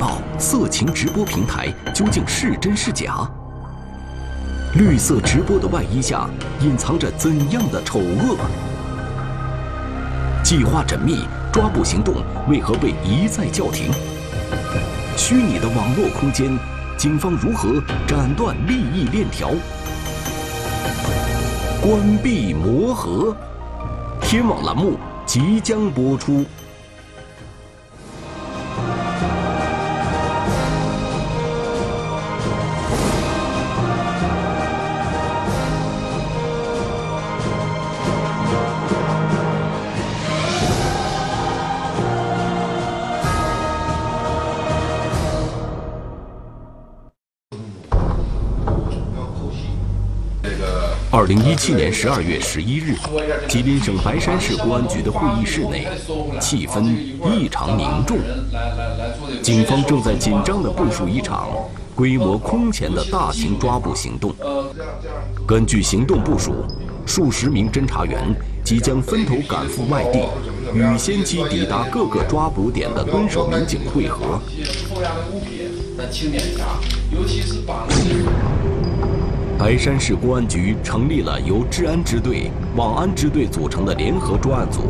报色情直播平台究竟是真是假？绿色直播的外衣下隐藏着怎样的丑恶？计划缜密，抓捕行动为何被一再叫停？虚拟的网络空间，警方如何斩断利益链条？关闭魔盒，天网栏目即将播出。零一七年十二月十一日，吉林省白山市公安局的会议室内，气氛异常凝重。警方正在紧张地部署一场规模空前的大型抓捕行动。根据行动部署，数十名侦查员即将分头赶赴外地，与先期抵达各个抓捕点的蹲守民警会合。白山市公安局成立了由治安支队、网安支队组成的联合专案组，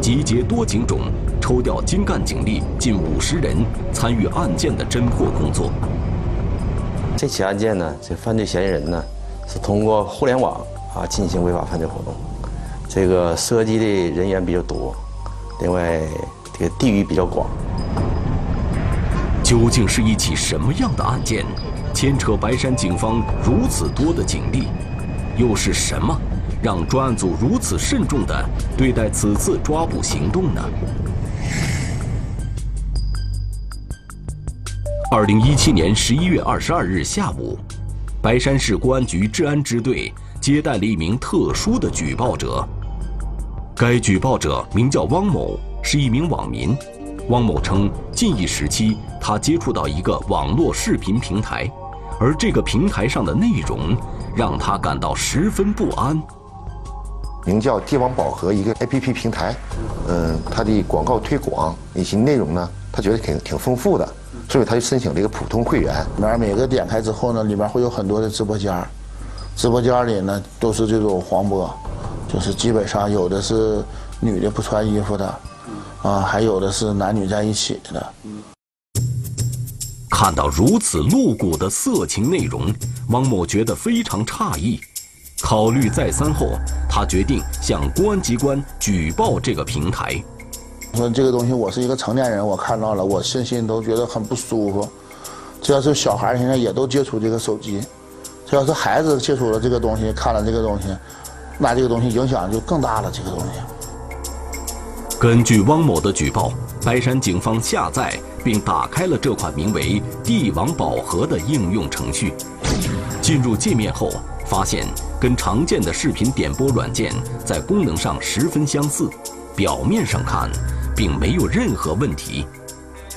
集结多警种，抽调精干警力近五十人，参与案件的侦破工作。这起案件呢，这犯罪嫌疑人呢，是通过互联网啊进行违法犯罪活动，这个涉及的人员比较多，另外这个地域比较广。究竟是一起什么样的案件？牵扯白山警方如此多的警力，又是什么让专案组如此慎重地对待此次抓捕行动呢？二零一七年十一月二十二日下午，白山市公安局治安支队接待了一名特殊的举报者。该举报者名叫汪某，是一名网民。汪某称，近一时期他接触到一个网络视频平台。而这个平台上的内容让他感到十分不安。名叫“帝王宝盒”一个 APP 平台，嗯，它的广告推广以及内容呢，他觉得挺挺丰富的，所以他就申请了一个普通会员。里面每个点开之后呢，里面会有很多的直播间，直播间里呢都是这种黄播，就是基本上有的是女的不穿衣服的，啊，还有的是男女在一起的。看到如此露骨的色情内容，汪某觉得非常诧异。考虑再三后，他决定向公安机关举报这个平台。说这个东西，我是一个成年人，我看到了，我身心都觉得很不舒服。这要是小孩现在也都接触这个手机，这要是孩子接触了这个东西，看了这个东西，那这个东西影响就更大了。这个东西。根据汪某的举报，白山警方下载。并打开了这款名为“帝王宝盒”的应用程序。进入界面后，发现跟常见的视频点播软件在功能上十分相似。表面上看，并没有任何问题。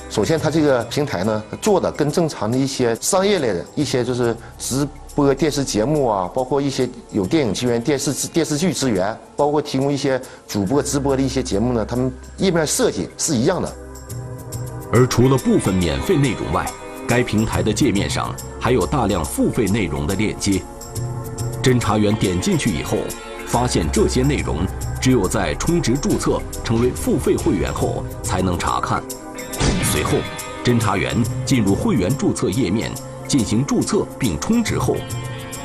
首先，它这个平台呢，做的跟正常的一些商业类的一些就是直播电视节目啊，包括一些有电影资源、电视电视剧资源，包括提供一些主播直播的一些节目呢，他们页面设计是一样的。而除了部分免费内容外，该平台的界面上还有大量付费内容的链接。侦查员点进去以后，发现这些内容只有在充值注册成为付费会员后才能查看。随后，侦查员进入会员注册页面进行注册并充值后，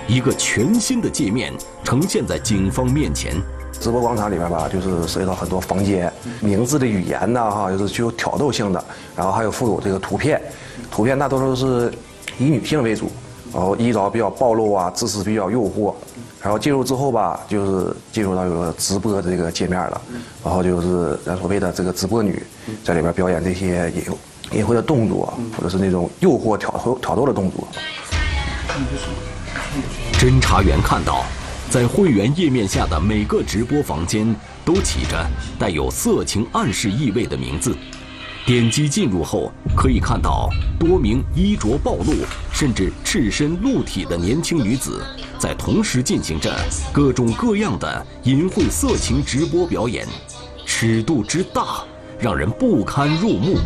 一个全新的界面呈现在警方面前。直播广场里面吧，就是涉及到很多房间，名字的语言呢，哈，就是具有挑逗性的，然后还有附有这个图片，图片大多数是以女性为主，然后衣着比较暴露啊，姿势比较诱惑，然后进入之后吧，就是进入到有个直播的这个界面了，然后就是咱所谓的这个直播女，在里边表演这些淫淫秽的动作，或者是那种诱惑挑挑逗的动作。侦查员看到。在会员页面下的每个直播房间都起着带有色情暗示意味的名字，点击进入后可以看到多名衣着暴露甚至赤身露体的年轻女子在同时进行着各种各样的淫秽色情直播表演，尺度之大让人不堪入目。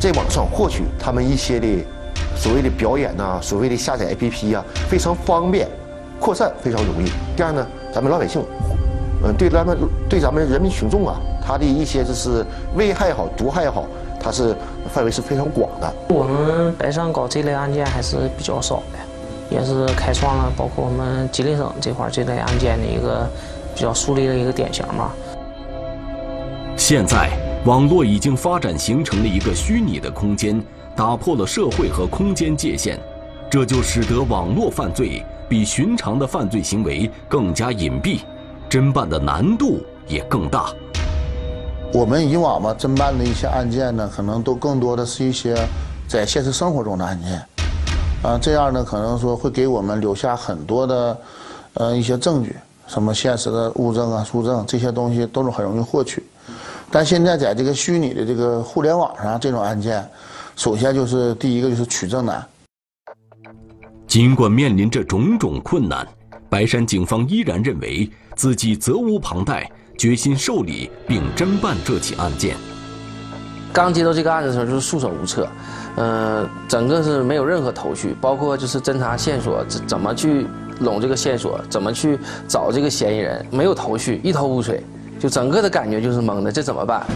在网上获取他们一些的所谓的表演呐、所谓的下载 APP 啊，非常方便，扩散非常容易。第二呢，咱们老百姓，嗯，对咱们对咱们人民群众啊，他的一些就是危害也好、毒害也好，它是范围是非常广的。我们白山搞这类案件还是比较少的，也是开创了包括我们吉林省这块这类案件的一个比较树立的一个典型嘛。现在，网络已经发展形成了一个虚拟的空间，打破了社会和空间界限，这就使得网络犯罪比寻常的犯罪行为更加隐蔽，侦办的难度也更大。我们以往嘛侦办的一些案件呢，可能都更多的是一些在现实生活中的案件，啊，这样呢可能说会给我们留下很多的，呃一些证据，什么现实的物证啊、书证这些东西都是很容易获取。但现在在这个虚拟的这个互联网上，这种案件，首先就是第一个就是取证难。尽管面临着种种困难，白山警方依然认为自己责无旁贷，决心受理并侦办这起案件。刚接到这个案子的时候，就是束手无策，嗯、整个是没有任何头绪，包括就是侦查线索怎怎么去拢这个线索，怎么去找这个嫌疑人，没有头绪，一头雾水，就整个的感觉就是懵的，这怎么办？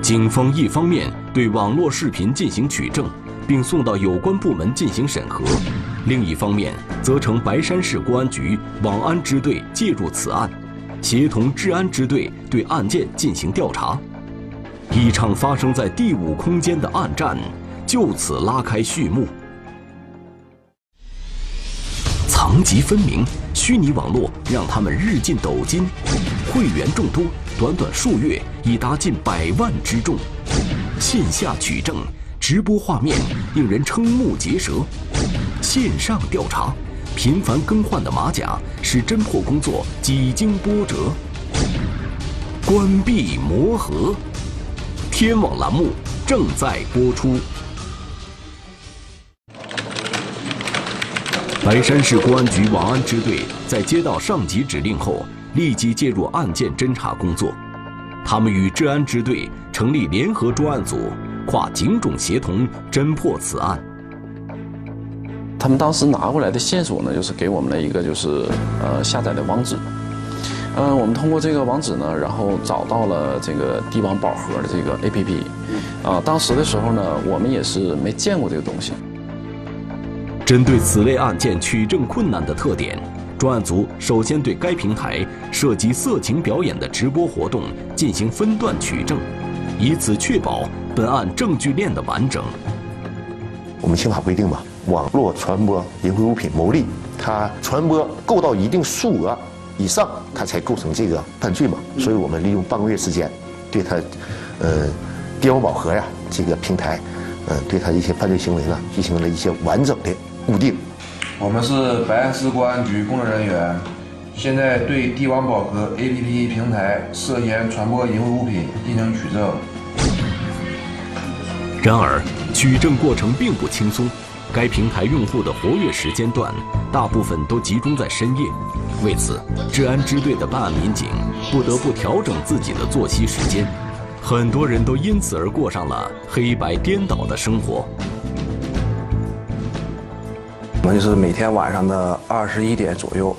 警方一方面对网络视频进行取证，并送到有关部门进行审核；另一方面，责成白山市公安局网安支队介入此案，协同治安支队对案件进行调查。一场发生在第五空间的暗战就此拉开序幕。层级分明，虚拟网络让他们日进斗金，会员众多，短短数月已达近百万之众。线下取证，直播画面令人瞠目结舌；线上调查，频繁更换的马甲使侦破工作几经波折。关闭魔盒，天网栏目正在播出。白山市公安局网安支队在接到上级指令后，立即介入案件侦查工作。他们与治安支队成立联合专案组，跨警种协同侦破此案。他们当时拿过来的线索呢，就是给我们了一个就是呃下载的网址。嗯，我们通过这个网址呢，然后找到了这个帝王宝盒的这个 APP。啊，当时的时候呢，我们也是没见过这个东西。针对此类案件取证困难的特点，专案组首先对该平台涉及色情表演的直播活动进行分段取证，以此确保本案证据链的完整。我们刑法规定嘛，网络传播淫秽物品牟利，它传播够到一定数额以上，它才构成这个犯罪嘛。所以我们利用半个月时间，对他，呃，帝王宝盒呀这个平台，呃，对它一些犯罪行为呢进行了一些完整的固定。我们是白山市公安局工作人员，现在对帝王宝盒 APP 平台涉嫌传播淫秽物品进行取证。然而，取证过程并不轻松，该平台用户的活跃时间段大部分都集中在深夜，为此，治安支队的办案民警不得不调整自己的作息时间，很多人都因此而过上了黑白颠倒的生活。我们就是每天晚上的二十一点左右，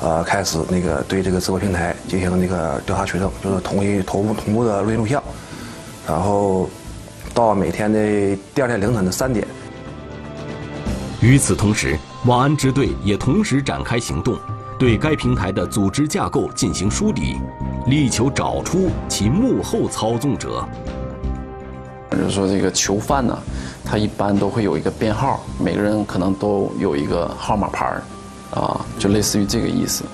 呃，开始那个对这个直播平台进行那个调查取证，就是同一同步同步的录音录像，然后到每天的第二天凌晨的三点。与此同时，网安支队也同时展开行动，对该平台的组织架构进行梳理，力求找出其幕后操纵者。就是说，这个囚犯呢，他一般都会有一个编号，每个人可能都有一个号码牌儿，啊，就类似于这个意思，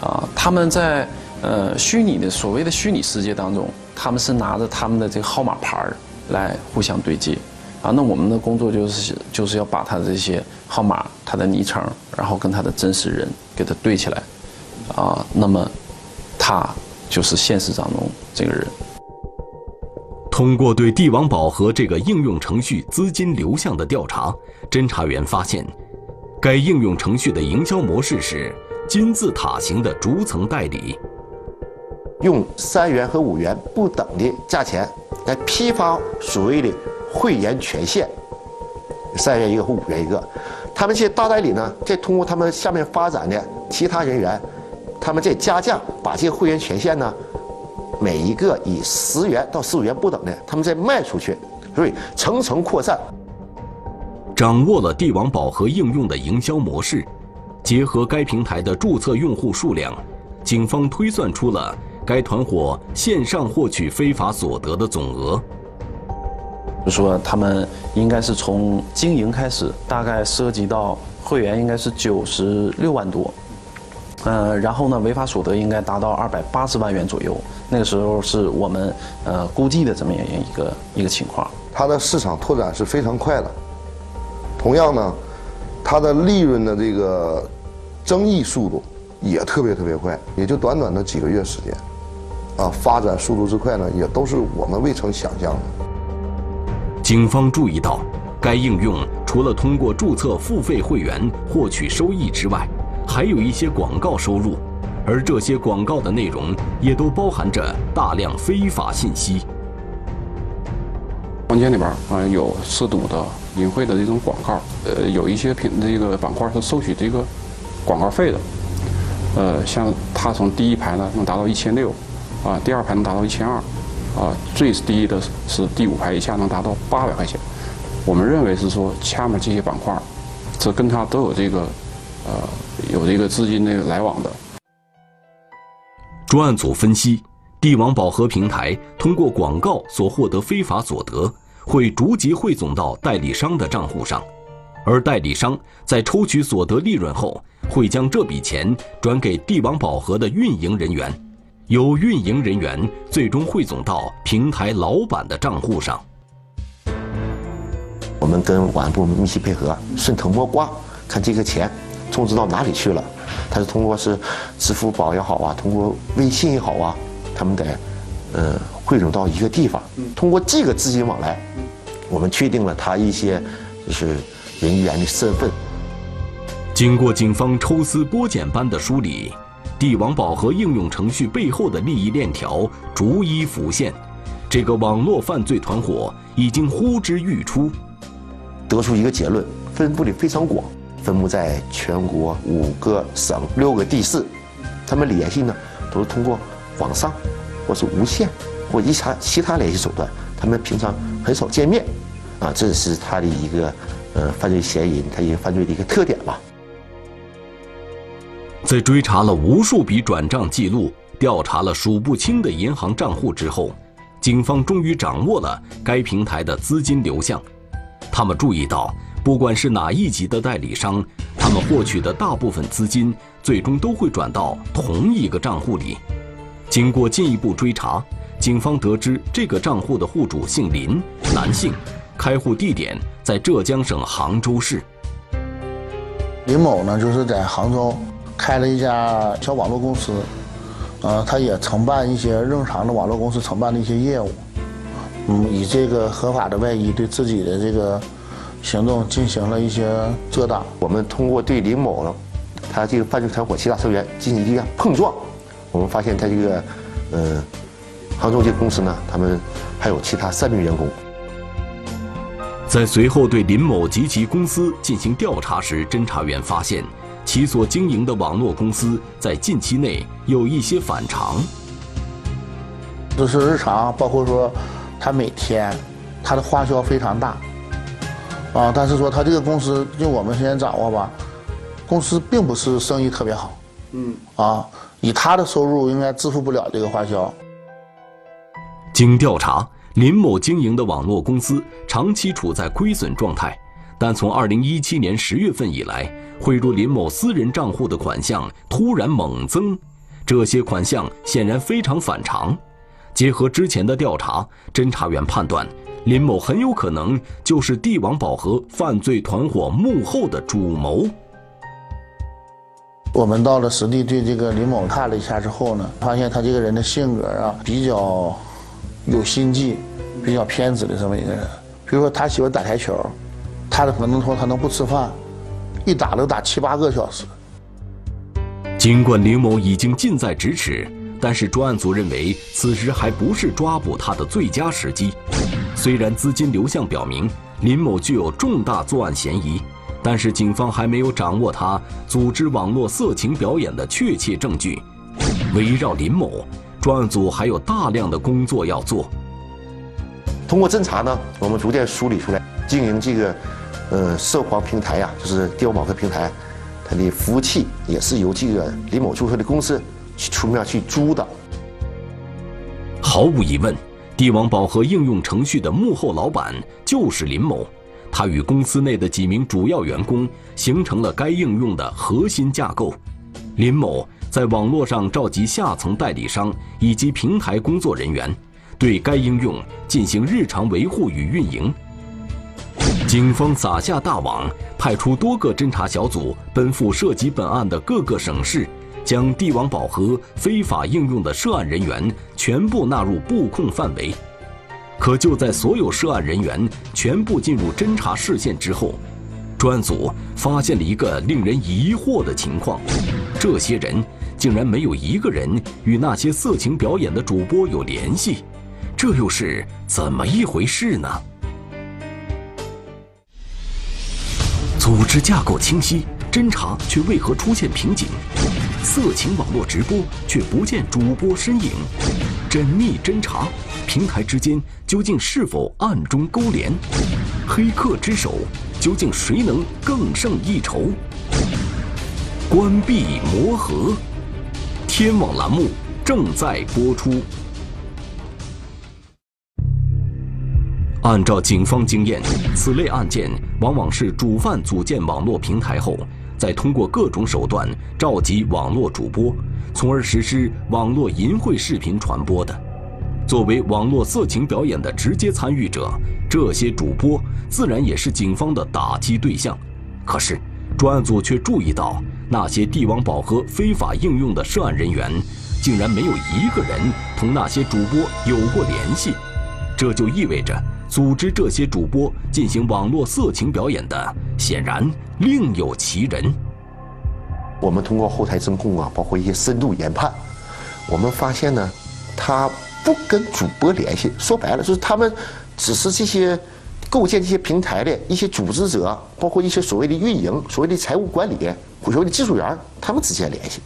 啊，他们在呃虚拟的所谓的虚拟世界当中，他们是拿着他们的这个号码牌儿来互相对接，啊，那我们的工作就是就是要把他的这些号码、他的昵称，然后跟他的真实人给他对起来，啊，那么他就是现实当中这个人。通过对帝王宝盒这个应用程序资金流向的调查，侦查员发现，该应用程序的营销模式是金字塔型的逐层代理，用三元和五元不等的价钱来批发所谓的会员权限，三元一个或五元一个。他们这些大代理呢，再通过他们下面发展的其他人员，他们再加价把这个会员权限呢，每一个以十元到十五元不等的，他们再卖出去，所以层层扩散。掌握了帝王宝盒应用的营销模式，结合该平台的注册用户数量，警方推算出了该团伙线上获取非法所得的总额。就说他们应该是从经营开始，大概涉及到会员应该是九十六万多，呃，然后呢，违法所得应该达到二百八十万元左右。那个时候是我们呃估计的这么样一个一个情况。它的市场拓展是非常快的，同样呢，它的利润的这个增益速度也特别特别快，也就短短的几个月时间，啊，发展速度之快呢，也都是我们未曾想象的。警方注意到，该应用除了通过注册付费会员获取收益之外，还有一些广告收入，而这些广告的内容也都包含着大量非法信息。房间里边啊有涉赌的、淫秽的这种广告，呃，有一些品这个板块是收取这个广告费的，呃，像它从第一排呢能达到一千六，啊，第二排能达到一千二。啊，最低的是第五排以下能达到八百块钱。我们认为是说，下面这些板块，这跟他都有这个，呃，有这个资金的来往的。专案组分析，帝王宝盒平台通过广告所获得非法所得，会逐级汇总到代理商的账户上，而代理商在抽取所得利润后，会将这笔钱转给帝王宝盒的运营人员。由运营人员最终汇总到平台老板的账户上。我们跟保安部密切配合，顺藤摸瓜，看这个钱充值到哪里去了。他是通过是支付宝也好啊，通过微信也好啊，他们得呃汇总到一个地方。通过这个资金往来，我们确定了他一些就是人员的身份。经过警方抽丝剥茧般的梳理。帝王宝盒应用程序背后的利益链条逐一浮现，这个网络犯罪团伙已经呼之欲出。得出一个结论：分布的非常广，分布在全国五个省六个地市。他们联系呢，都是通过网上，或是无线，或其他其他联系手段。他们平常很少见面，啊，这是他的一个呃犯罪嫌疑人他一个犯罪的一个特点吧。在追查了无数笔转账记录、调查了数不清的银行账户之后，警方终于掌握了该平台的资金流向。他们注意到，不管是哪一级的代理商，他们获取的大部分资金最终都会转到同一个账户里。经过进一步追查，警方得知这个账户的户主姓林，男性，开户地点在浙江省杭州市。林某呢，就是在杭州。开了一家小网络公司，呃，他也承办一些正常的网络公司承办的一些业务，嗯，以这个合法的外衣对自己的这个行动进行了一些遮挡。我们通过对林某呢，他这个犯罪团伙其他成员进行一个碰撞，我们发现他这个，呃，杭州这个公司呢，他们还有其他三名员工。在随后对林某及其公司进行调查时，侦查员发现。其所经营的网络公司在近期内有一些反常，就是日常，包括说他每天他的花销非常大，啊，但是说他这个公司，就我们现在掌握吧，公司并不是生意特别好，嗯，啊，以他的收入应该支付不了这个花销。经调查，林某经营的网络公司长期处在亏损状态。但从二零一七年十月份以来，汇入林某私人账户的款项突然猛增，这些款项显然非常反常。结合之前的调查，侦查员判断，林某很有可能就是帝王宝盒犯罪团伙幕后的主谋。我们到了实地对这个林某看了一下之后呢，发现他这个人的性格啊，比较有心计，比较偏执的这么一个人。比如说，他喜欢打台球。他的可能说他能不吃饭，一打都打七八个小时。尽管林某已经近在咫尺，但是专案组认为此时还不是抓捕他的最佳时机。虽然资金流向表明林某具有重大作案嫌疑，但是警方还没有掌握他组织网络色情表演的确切证据。围绕林某，专案组还有大量的工作要做。通过侦查呢，我们逐渐梳理出来，经营这个，呃，涉黄平台呀，就是帝王宝盒平台，它的服务器也是由这个林某注册的公司去出面去租的。毫无疑问，帝王宝盒应用程序的幕后老板就是林某，他与公司内的几名主要员工形成了该应用的核心架构。林某在网络上召集下层代理商以及平台工作人员，对该应用进行日常维护与运营。警方撒下大网，派出多个侦查小组奔赴涉及本案的各个省市。将帝王宝盒非法应用的涉案人员全部纳入布控范围，可就在所有涉案人员全部进入侦查视线之后，专案组发现了一个令人疑惑的情况：这些人竟然没有一个人与那些色情表演的主播有联系，这又是怎么一回事呢？组织架构清晰，侦查却为何出现瓶颈？色情网络直播却不见主播身影，缜密侦查，平台之间究竟是否暗中勾连？黑客之手，究竟谁能更胜一筹？关闭魔盒，天网栏目正在播出。按照警方经验，此类案件往往是主犯组建网络平台后。再通过各种手段召集网络主播，从而实施网络淫秽视频传播的。作为网络色情表演的直接参与者，这些主播自然也是警方的打击对象。可是，专案组却注意到，那些帝王宝盒非法应用的涉案人员，竟然没有一个人同那些主播有过联系。这就意味着，组织这些主播进行网络色情表演的，显然。另有其人。我们通过后台监控啊，包括一些深度研判，我们发现呢，他不跟主播联系。说白了，就是他们只是这些构建这些平台的一些组织者，包括一些所谓的运营、所谓的财务管理、所谓的技术员，他们之间联系，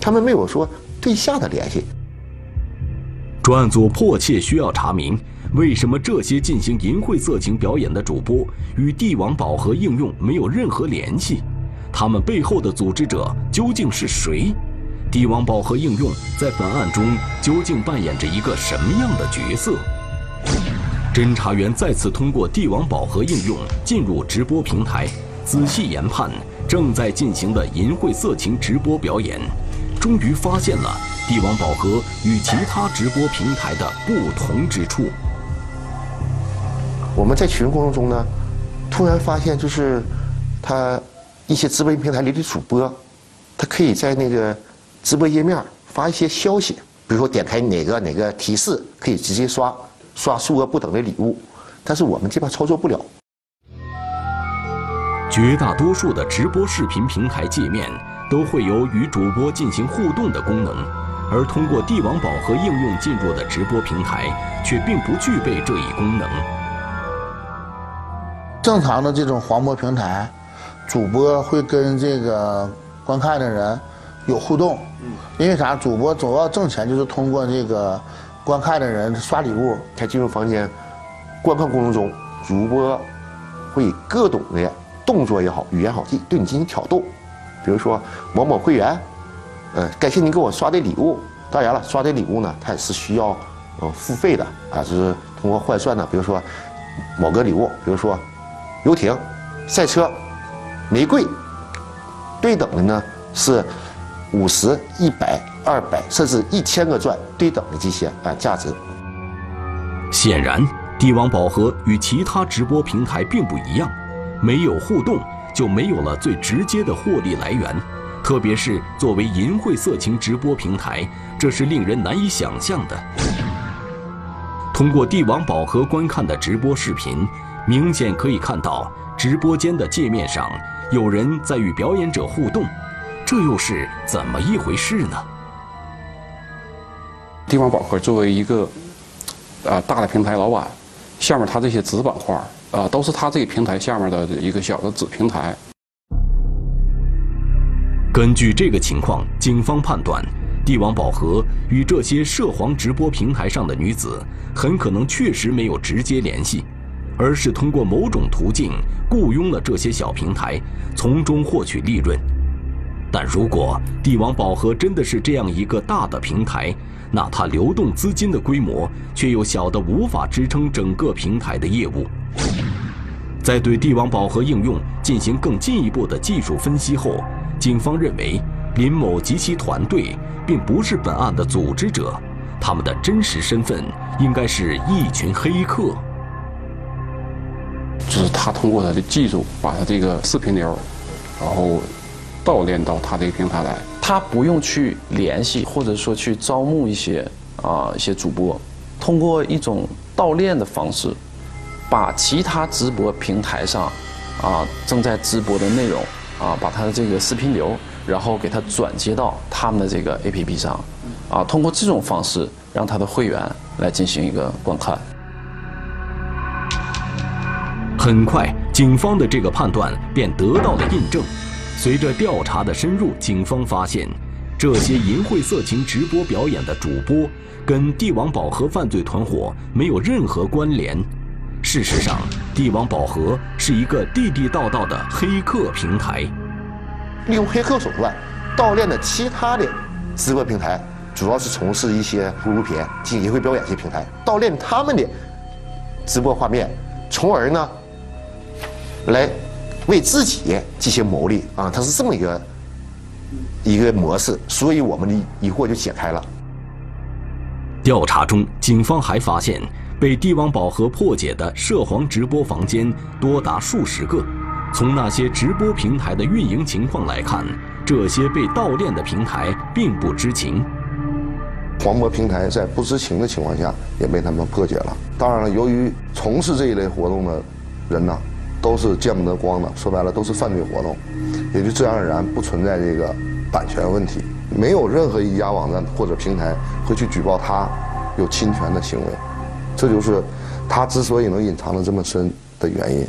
他们没有说对下的联系。专案组迫切需要查明。为什么这些进行淫秽色情表演的主播与帝王宝盒应用没有任何联系？他们背后的组织者究竟是谁？帝王宝盒应用在本案中究竟扮演着一个什么样的角色？侦查员再次通过帝王宝盒应用进入直播平台，仔细研判正在进行的淫秽色情直播表演，终于发现了帝王宝盒与其他直播平台的不同之处。我们在取证过程中呢，突然发现，就是他一些直播平台里的主播，他可以在那个直播页面发一些消息，比如说点开哪个哪个提示，可以直接刷刷数额不等的礼物，但是我们这边操作不了。绝大多数的直播视频平台界面都会有与主播进行互动的功能，而通过帝王宝盒应用进入的直播平台却并不具备这一功能。正常的这种黄播平台，主播会跟这个观看的人有互动，因为啥？主播主要挣钱就是通过这个观看的人刷礼物。他进入房间观看过程中，主播会以各种的动作也好，语言好，记对你进行挑逗。比如说某某会员，呃，感谢您给我刷的礼物。当然了，刷的礼物呢，它也是需要呃付费的啊，就是通过换算的。比如说某个礼物，比如说。游艇、赛车、玫瑰，对等的呢是五十、一百、二百，甚至一千个钻对等的这些啊价值。显然，帝王宝盒与其他直播平台并不一样，没有互动就没有了最直接的获利来源，特别是作为淫秽色情直播平台，这是令人难以想象的。通过帝王宝盒观看的直播视频。明显可以看到，直播间的界面上有人在与表演者互动，这又是怎么一回事呢？帝王宝盒作为一个啊大的平台老板，下面他这些子板块啊，都是他这个平台下面的一个小的子平台。根据这个情况，警方判断，帝王宝盒与这些涉黄直播平台上的女子很可能确实没有直接联系，而是通过某种途径雇佣了这些小平台，从中获取利润。但如果帝王宝盒真的是这样一个大的平台，那它流动资金的规模却又小得无法支撑整个平台的业务。在对帝王宝盒应用进行更进一步的技术分析后，警方认为林某及其团队并不是本案的组织者，他们的真实身份应该是一群黑客。就是他通过他的技术，把他这个视频流，然后盗链到他这个平台来。他不用去联系，或者说去招募一些啊一些主播，通过一种盗链的方式，把其他直播平台上啊正在直播的内容啊，把他的这个视频流，然后给他转接到他们的这个 APP 上，啊，通过这种方式让他的会员来进行一个观看。很快，警方的这个判断便得到了印证。随着调查的深入，警方发现，这些淫秽色情直播表演的主播跟帝王宝盒犯罪团伙没有任何关联。事实上，帝王宝盒是一个地地道道的黑客平台，利用黑客手段盗链的其他的直播平台，主要是从事一些侮辱品、进行淫秽表演一些平台，盗链他们的直播画面，从而呢，来。为自己进行牟利啊，它是这么一个一个模式，所以我们的疑惑就解开了。调查中，警方还发现被帝王宝盒破解的涉黄直播房间多达数十个。从那些直播平台的运营情况来看，这些被盗链的平台并不知情。黄渤平台在不知情的情况下也被他们破解了。当然了，由于从事这一类活动的人呢。都是见不得光的，说白了都是犯罪活动，也就自然而然不存在这个版权问题，没有任何一家网站或者平台会去举报他有侵权的行为，这就是他之所以能隐藏的这么深的原因。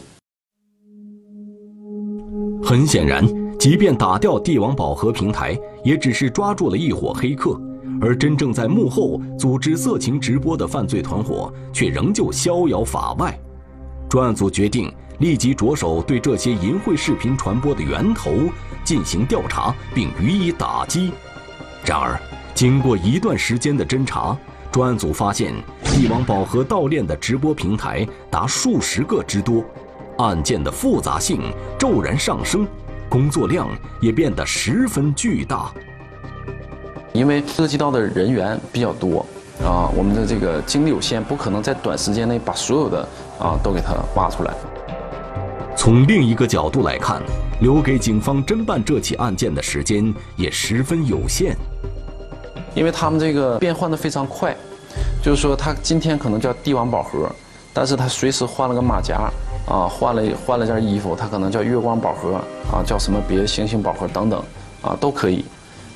很显然，即便打掉帝王宝盒平台，也只是抓住了一伙黑客，而真正在幕后组织色情直播的犯罪团伙却仍旧逍遥法外。专案组决定。立即着手对这些淫秽视频传播的源头进行调查，并予以打击。然而，经过一段时间的侦查，专案组发现帝王宝盒盗链的直播平台达数十个之多，案件的复杂性骤然上升，工作量也变得十分巨大。因为涉及到的人员比较多，啊，我们的这个精力有限，不可能在短时间内把所有的啊都给它挖出来。从另一个角度来看，留给警方侦办这起案件的时间也十分有限，因为他们这个变换的非常快，就是说他今天可能叫帝王宝盒，但是他随时换了个马甲，啊，换了换了件衣服，他可能叫月光宝盒，啊，叫什么别星星宝盒等等，啊，都可以，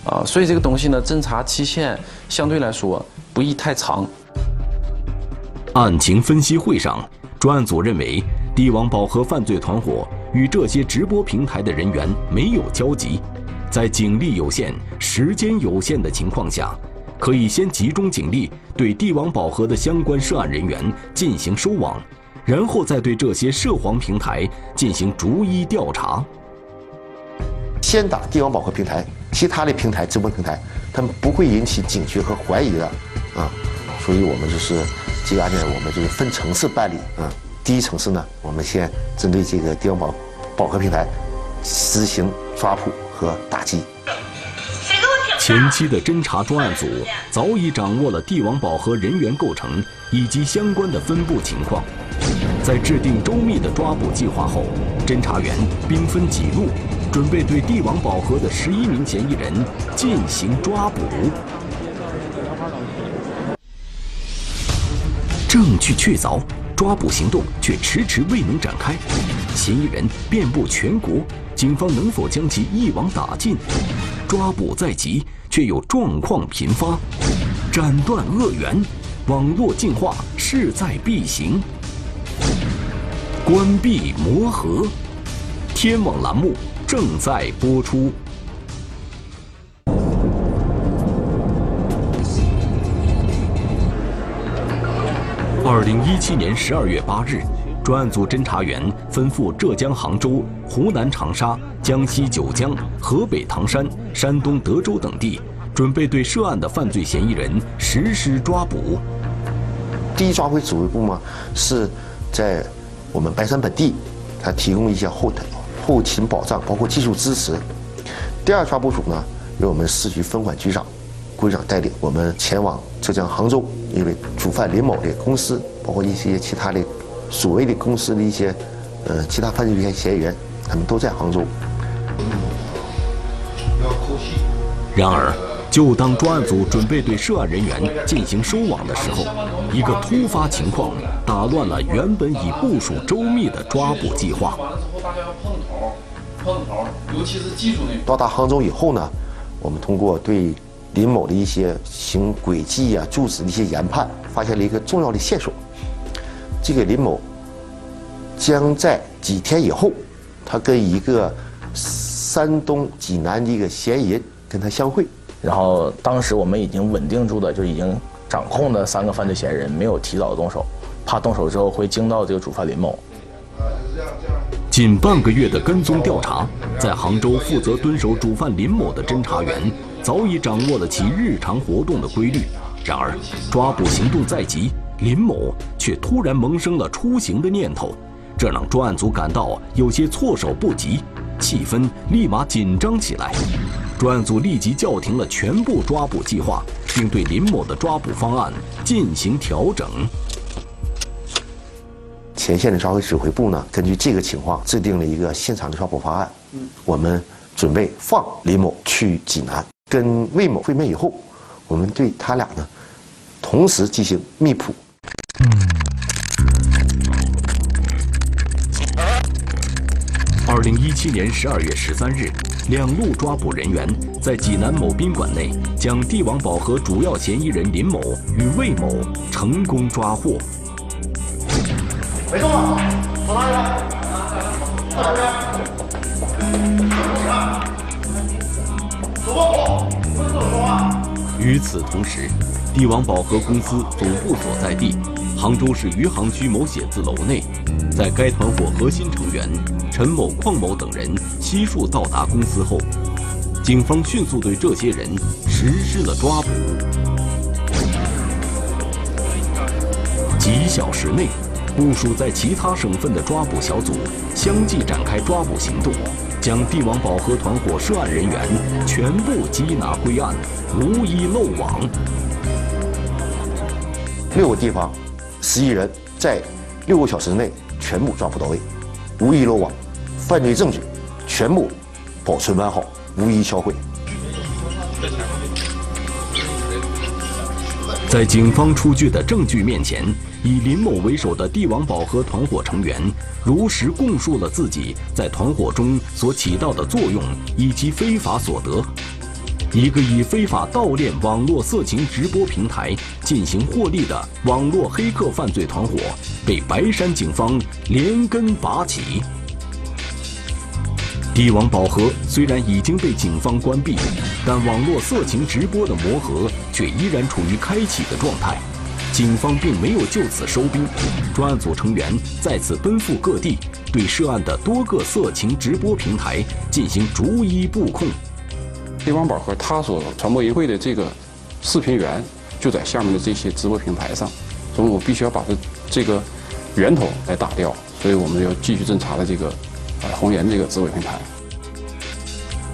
啊，所以这个东西呢，侦查期限相对来说不宜太长。案情分析会上，专案组认为。帝王宝盒犯罪团伙与这些直播平台的人员没有交集，在警力有限、时间有限的情况下，可以先集中警力对帝王宝盒的相关涉案人员进行收网，然后再对这些涉黄平台进行逐一调查。先打帝王宝盒平台，其他的平台、直播平台，他们不会引起警觉和怀疑的，啊，所以我们就是这个案件，我们就是分层次办理，啊。第一层次呢，我们先针对这个帝王宝宝盒平台实行抓捕和打击。前期的侦查专案组早已掌握了帝王宝盒人员构成以及相关的分布情况，在制定周密的抓捕计划后，侦查员兵分几路，准备对帝王宝盒的十一名嫌疑人进行抓捕。证据确凿。抓捕行动却迟迟未能展开，嫌疑人遍布全国，警方能否将其一网打尽？抓捕在即，却又状况频发，斩断恶源，网络净化势在必行。关闭魔盒，天网栏目正在播出。二零一七年十二月八日，专案组侦查员吩咐浙江杭州、湖南长沙、江西九江、河北唐山、山东德州等地，准备对涉案的犯罪嫌疑人实施抓捕。第一抓捕指挥部嘛，是在我们白山本地，它提供一些后台后勤保障，包括技术支持。第二抓捕组呢，由我们市局分管局长郭局长带领，我们前往浙江杭州，因为主犯林某的公司，包括一些其他的所谓的公司的一些呃其他犯罪嫌嫌疑人，他们都在杭州。然而，就当专案组准备对涉案人员进行收网的时候，一个突发情况打乱了原本已部署周密的抓捕计划。到达杭州以后呢，我们通过对林某的一些行轨迹啊、住址的一些研判，发现了一个重要的线索。这个林某将在几天以后，他跟一个山东济南的一个嫌疑人跟他相会。然后当时我们已经稳定住的，就已经掌控的三个犯罪嫌疑人没有提早动手，怕动手之后会惊到这个主犯林某。近半个月的跟踪调查，在杭州负责蹲守主犯林某的侦查员早已掌握了其日常活动的规律。然而，抓捕行动在即，林某却突然萌生了出行的念头，这让专案组感到有些措手不及，气氛立马紧张起来。专案组立即叫停了全部抓捕计划，并对林某的抓捕方案进行调整。前线的抓捕指挥部呢，根据这个情况制定了一个现场的抓捕方案。我们准备放林某去济南，跟魏某会面以后，我们对他俩呢，同时进行密捕。二零一七年十二月十三日。两路抓捕人员在济南某宾馆内将帝王宝盒主要嫌疑人林某与魏某成功抓获。没动啊！走哪里了？到这边。与此同时，帝王宝盒公司总部所在地杭州市余杭区某写字楼内，在该团伙核心成员。陈某、邝某等人悉数到达公司后，警方迅速对这些人实施了抓捕。几小时内，部署在其他省份的抓捕小组相继展开抓捕行动，将帝王宝和团伙涉案人员全部缉拿归案，无一漏网。六个地方，十一人，在六个小时内全部抓捕到位，无一漏网。犯罪证据全部保存完好，无一销毁。在警方出具的证据面前，以林某为首的帝王宝盒团伙成员如实供述了自己在团伙中所起到的作用以及非法所得。一个以非法盗链网络色情直播平台进行获利的网络黑客犯罪团伙，被白山警方连根拔起。帝王宝盒虽然已经被警方关闭，但网络色情直播的魔盒却依然处于开启的状态。警方并没有就此收兵，专案组成员再次奔赴各地，对涉案的多个色情直播平台进行逐一布控。帝王宝盒他所传播淫秽的这个视频源就在下面的这些直播平台上，所以我必须要把这这个源头来打掉，所以我们要继续侦查的这个。呃，红岩这个直播平台，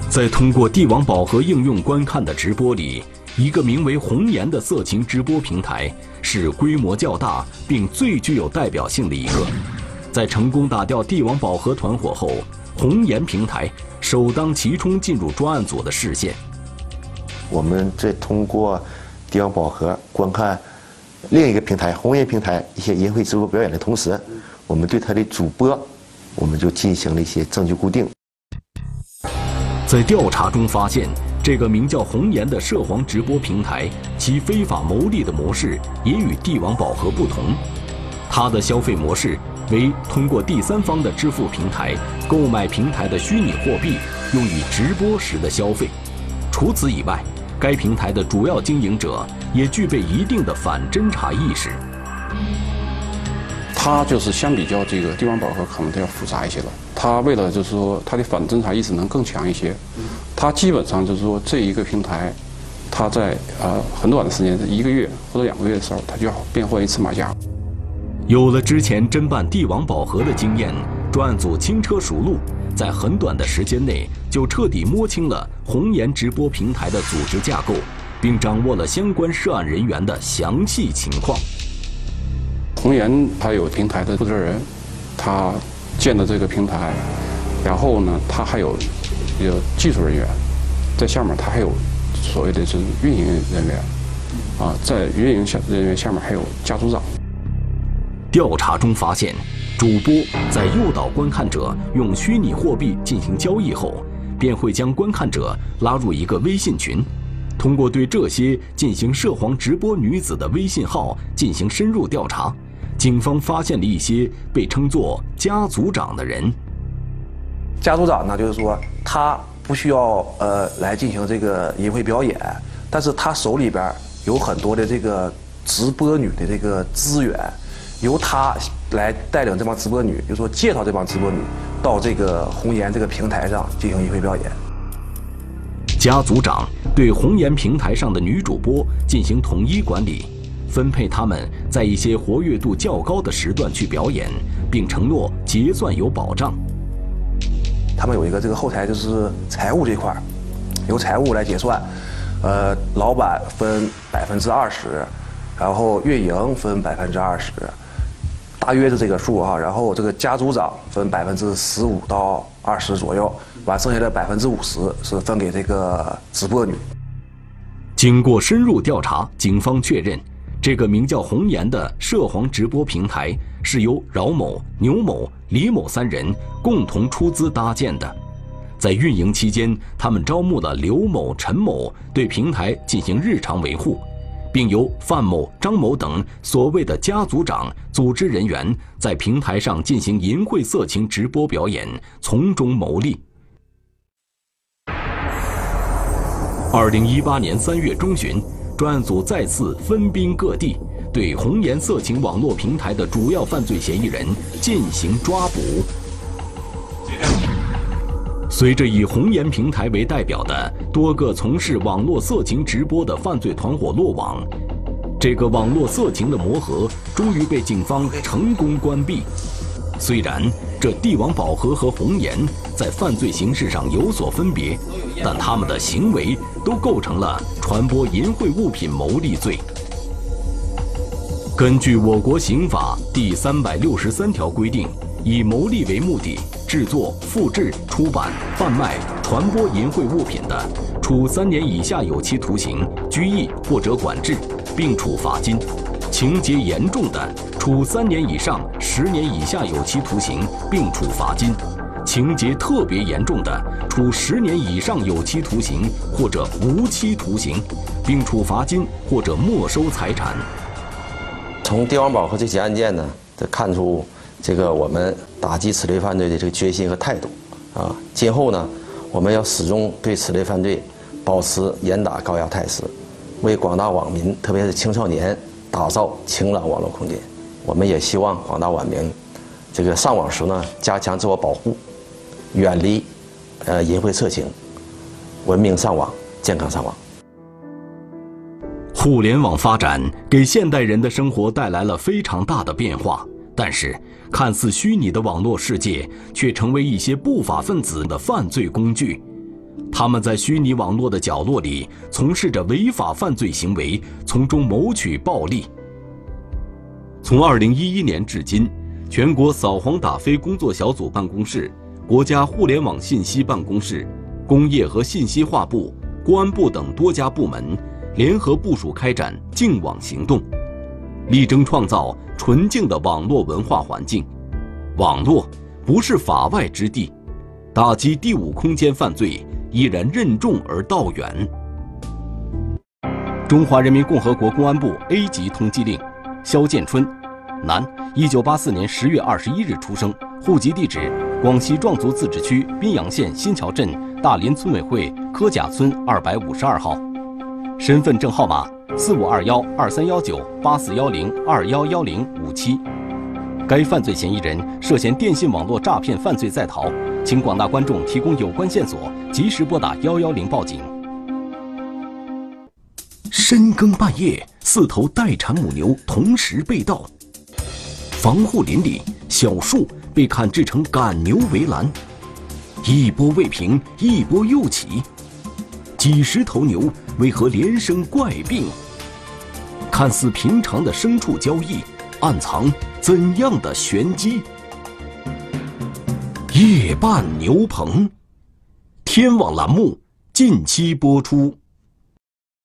在通过帝王宝盒应用观看的直播里，一个名为“红颜”的色情直播平台是规模较大并最具有代表性的一个。在成功打掉帝王宝盒团伙后，红颜平台首当其冲进入专案组的视线。我们在通过帝王宝盒观看另一个平台红颜平台一些淫秽直播表演的同时，我们对他的主播。我们就进行了一些证据固定。在调查中发现，这个名叫“红颜”的涉黄直播平台，其非法牟利的模式也与帝王宝盒不同。它的消费模式为通过第三方的支付平台购买平台的虚拟货币，用于直播时的消费。除此以外，该平台的主要经营者也具备一定的反侦查意识。它就是相比较这个帝王宝盒，可能它要复杂一些了。它为了就是说它的反侦查意识能更强一些，它基本上就是说这一个平台，它在呃很短的时间，一个月或者两个月的时候，它就要变换一次马甲。有了之前侦办帝王宝盒的经验，专案组轻车熟路，在很短的时间内就彻底摸清了红岩直播平台的组织架构，并掌握了相关涉案人员的详细情况。红岩他有平台的负责人，他建的这个平台，然后呢，他还有有技术人员，在下面他还有所谓的是运营人员，啊，在运营下人员下面还有家族长。调查中发现，主播在诱导观看者用虚拟货币进行交易后，便会将观看者拉入一个微信群，通过对这些进行涉黄直播女子的微信号进行深入调查，警方发现了一些被称作“家族长”的人。家族长呢，就是说他不需要呃来进行这个淫秽表演，但是他手里边有很多的这个直播女的这个资源。由他来带领这帮直播女，就说介绍这帮直播女到这个红岩这个平台上进行淫秽表演。家族长对红岩平台上的女主播进行统一管理，分配他们在一些活跃度较高的时段去表演，并承诺结算有保障。他们有一个这个后台，就是财务这块由财务来结算，呃，老板分百分之二十，然后运营分百分之二十。大约是这个数哈，然后这个家组长分百分之十五到二十左右，完剩下的百分之五十是分给这个直播女。经过深入调查，警方确认，这个名叫红颜的涉黄直播平台是由饶某、牛某、李某三人共同出资搭建的。在运营期间，他们招募了刘某、陈某对平台进行日常维护。并由范某、张某等所谓的家族长组织人员在平台上进行淫秽色情直播表演，从中牟利。二零一八年三月中旬，专案组再次分兵各地，对红颜色情网络平台的主要犯罪嫌疑人进行抓捕。随着以红颜平台为代表的多个从事网络色情直播的犯罪团伙落网，这个网络色情的魔盒终于被警方成功关闭。虽然这帝王宝盒和红颜在犯罪形式上有所分别，但他们的行为都构成了传播淫秽物品牟利罪。根据我国刑法第三百六十三条规定，以牟利为目的。制作、复制、出版、贩卖、传播淫秽物品的，处三年以下有期徒刑、拘役或者管制，并处罚金；情节严重的，处三年以上十年以下有期徒刑，并处罚金；情节特别严重的，处十年以上有期徒刑或者无期徒刑，并处罚金或者没收财产。从电王宝和这起案件呢，得看出。这个我们打击此类犯罪的这个决心和态度，啊，今后呢，我们要始终对此类犯罪保持严打高压态势，为广大网民，特别是青少年，打造晴朗网络空间。我们也希望广大网民，这个上网时呢，加强自我保护，远离呃淫秽色情，文明上网，健康上网。互联网发展给现代人的生活带来了非常大的变化，但是。看似虚拟的网络世界，却成为一些不法分子的犯罪工具。他们在虚拟网络的角落里从事着违法犯罪行为，从中谋取暴利。从二零一一年至今，全国扫黄打非工作小组办公室、国家互联网信息办公室、工业和信息化部、公安部等多家部门联合部署开展净网行动。力争创造纯净的网络文化环境，网络不是法外之地，打击第五空间犯罪依然任重而道远。中华人民共和国公安部 A 级通缉令：肖建春，男，一九八四年十月二十一日出生，户籍地址广西壮族自治区宾阳县新桥镇大林村委会柯甲村二百五十二号，身份证号码四五二幺二三幺九八四幺零二幺幺零五七。该犯罪嫌疑人涉嫌电信网络诈骗犯罪在逃，请广大观众提供有关线索，及时拨打幺幺零报警。深更半夜，四头待产母牛同时被盗。防护林里，小树被砍制成赶牛围栏，一波未平，一波又起。几十头牛为何连生怪病？看似平常的牲畜交易，暗藏怎样的玄机？夜半牛棚，天网栏目近期播出。